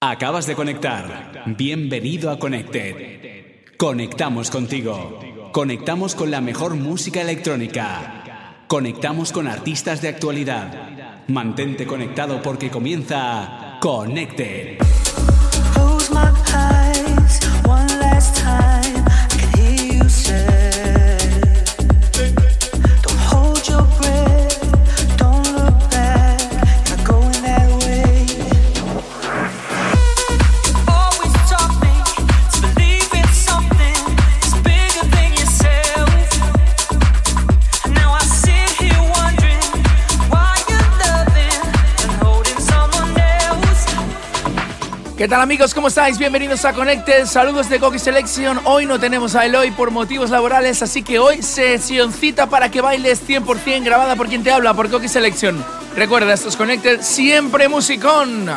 Acabas de conectar. Bienvenido a Connected. Conectamos contigo. Conectamos con la mejor música electrónica. Conectamos con artistas de actualidad. Mantente conectado porque comienza Connected. ¿Qué tal amigos? ¿Cómo estáis? Bienvenidos a Connected. Saludos de Coqui Selection. Hoy no tenemos a Eloy por motivos laborales, así que hoy sesioncita para que bailes 100% grabada por quien te habla, por Coqui Selection. Recuerda, estos Connected siempre musicón.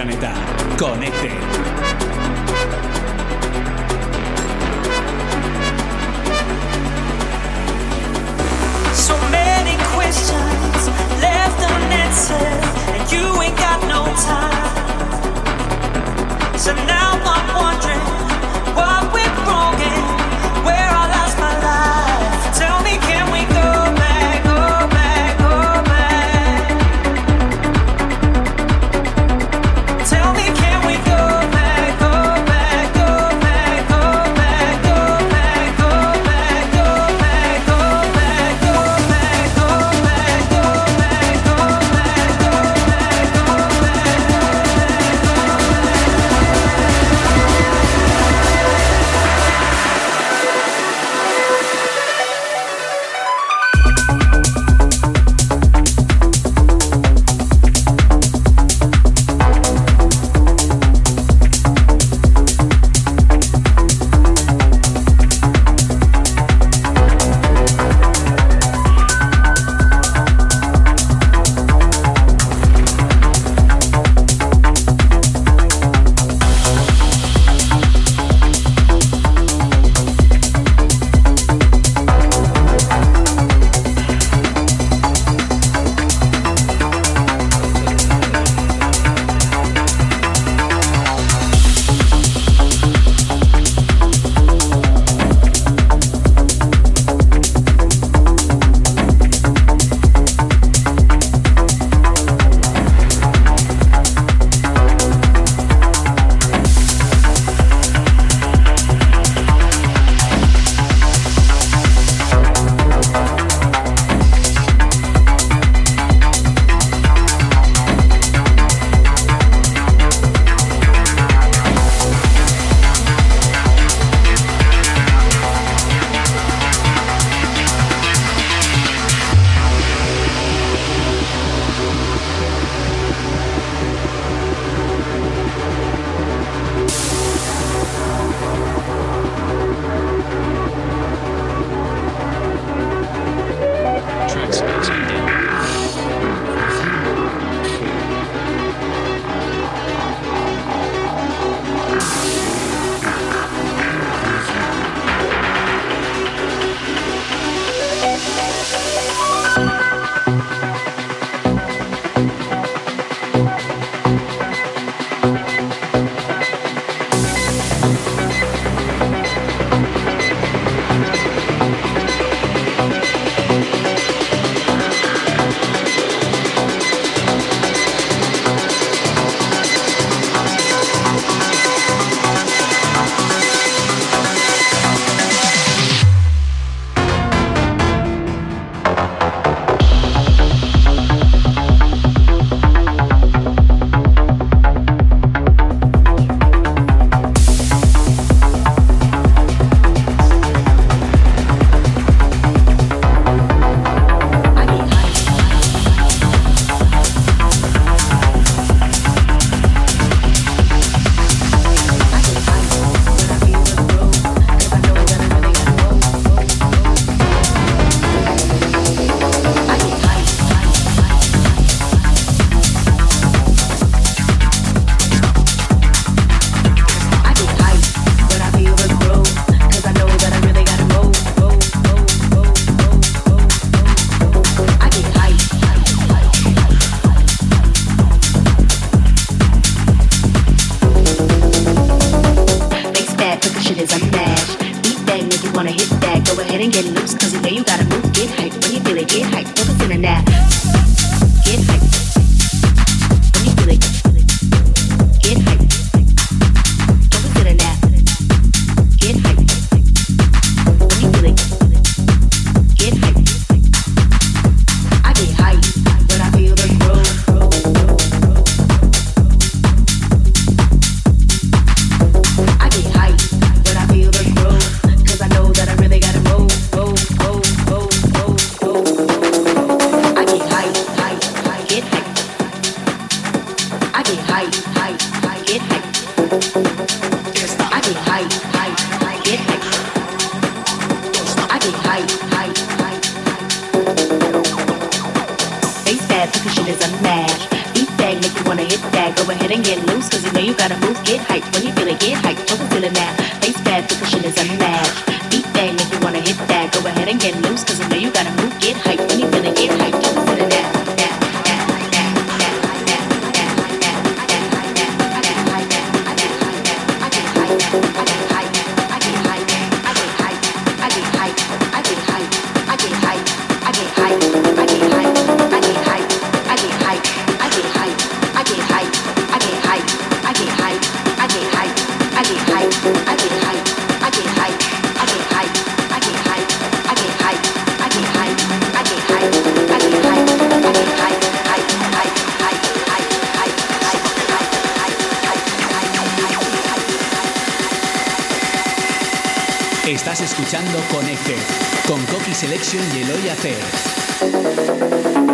planeta. face fast because shit is a mash. Beat that, make you wanna hit that. Go ahead and get loose cause you know you gotta move. Get hyped when you feel it, get hyped. Don't feel it now. Face fast because shit is a mash. Beat that, make you wanna hit that. Go ahead and get loose cause you know you gotta move. Get hyped when you feel it, get hyped. escuchando Connected con Coqui Selection y Eloy Acer.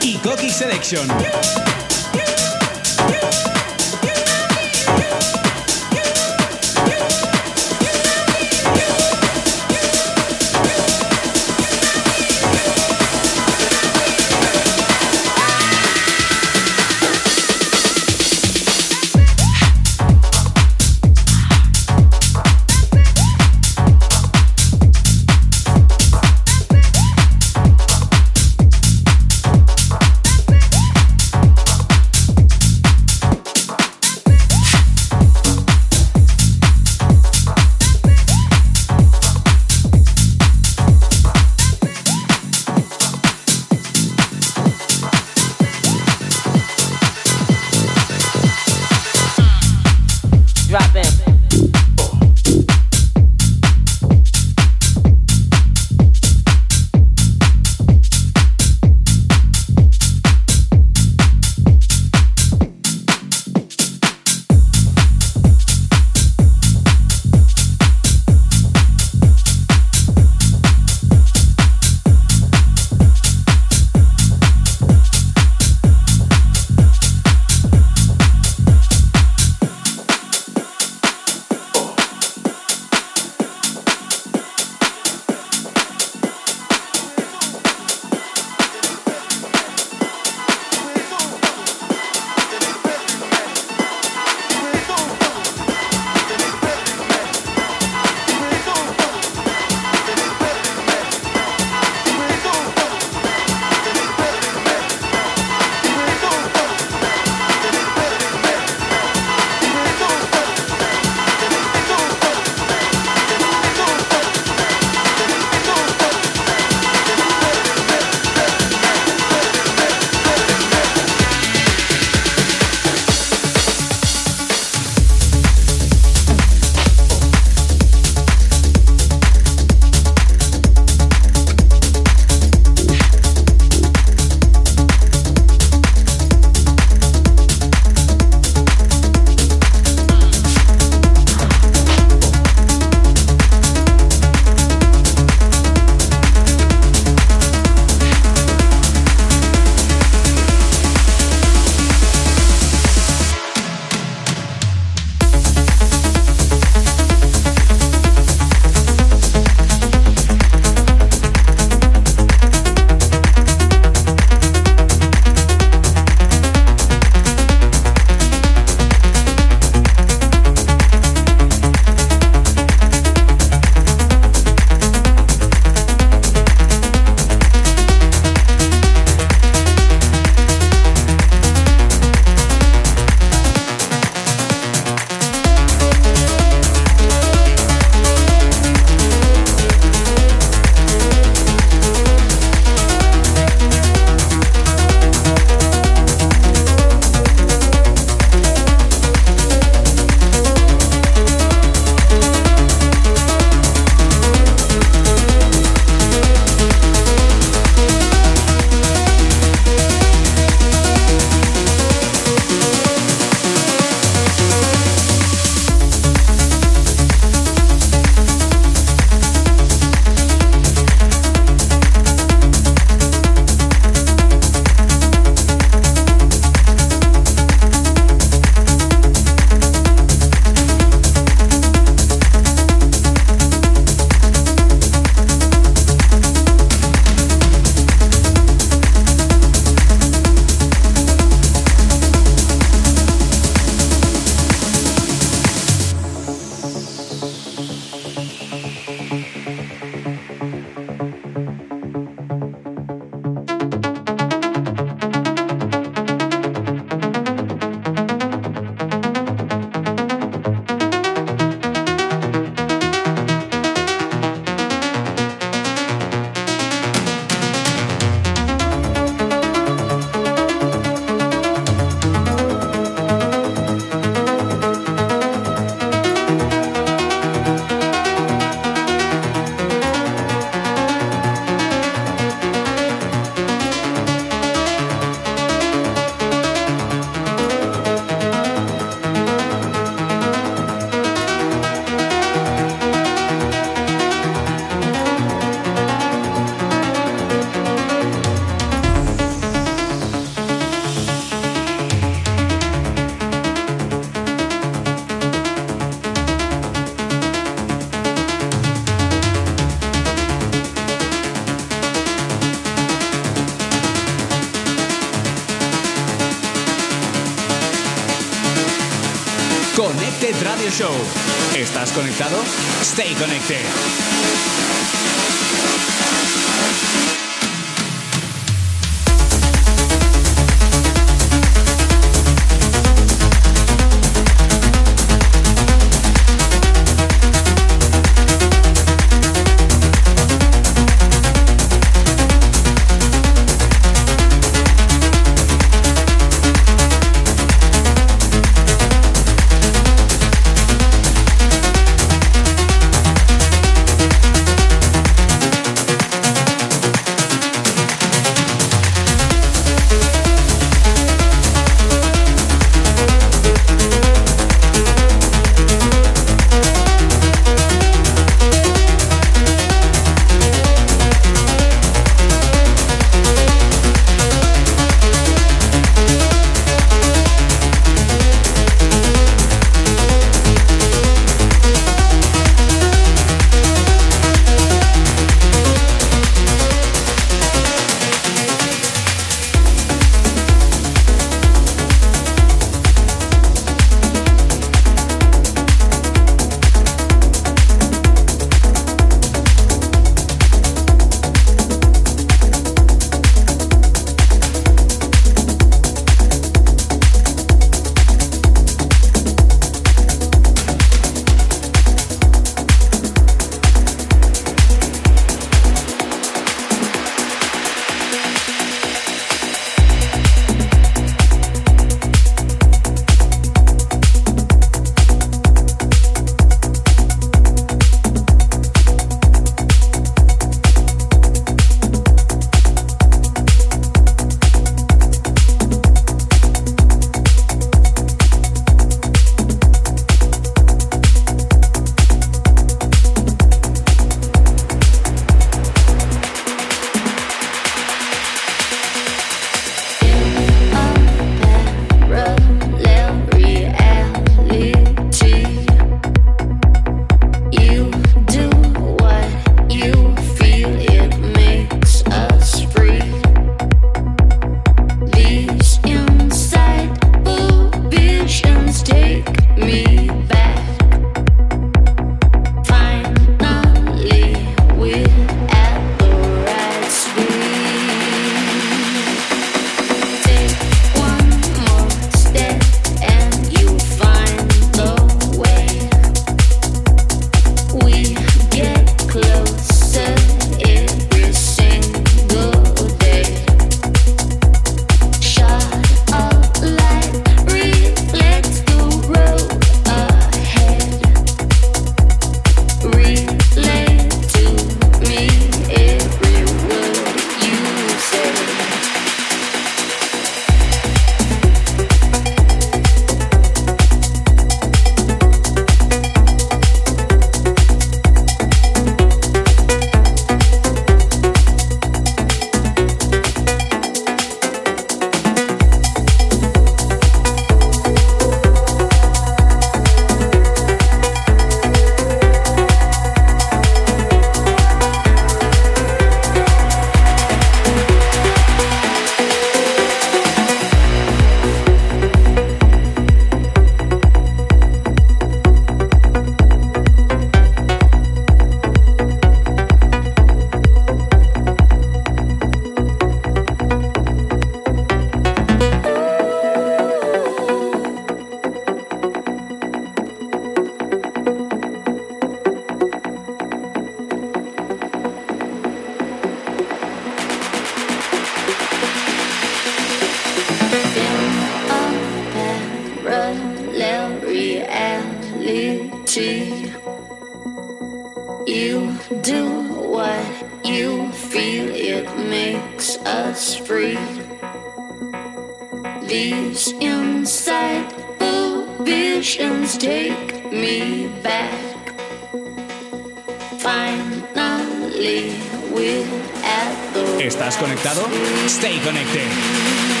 ¿Estás conectado? Stay connected.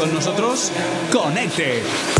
Con nosotros? Conecte.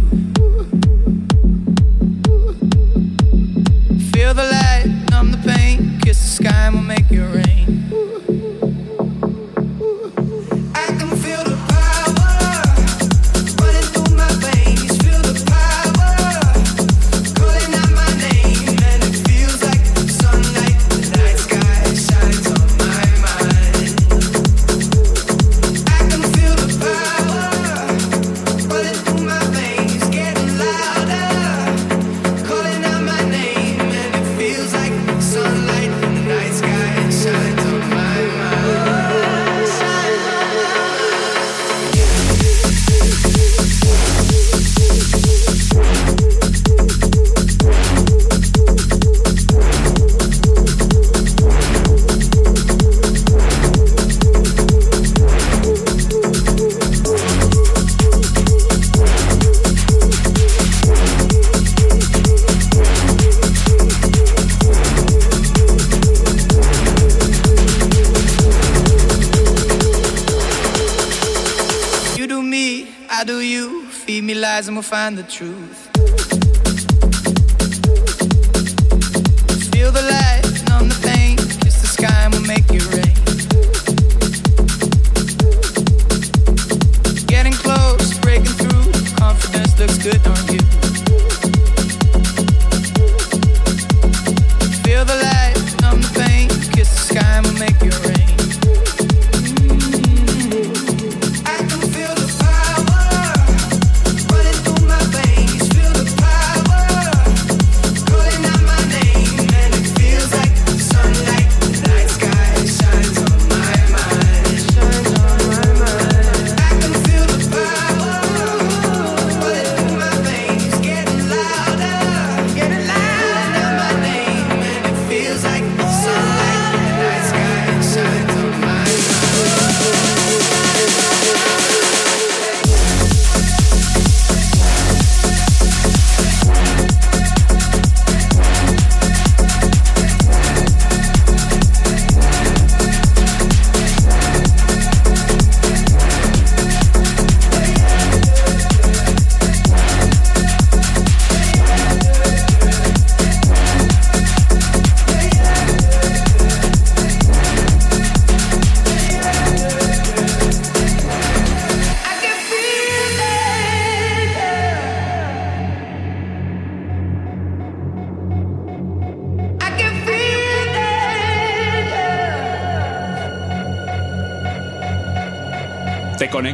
me, I do you. Feed me lies and we'll find the truth. Feel the light, numb the pain. Kiss the sky and we'll make it rain. Getting close, breaking through. Confidence looks good,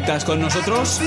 conectas con nosotros?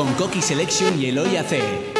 Con Coqui Selection y Eloy AC.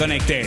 Connected.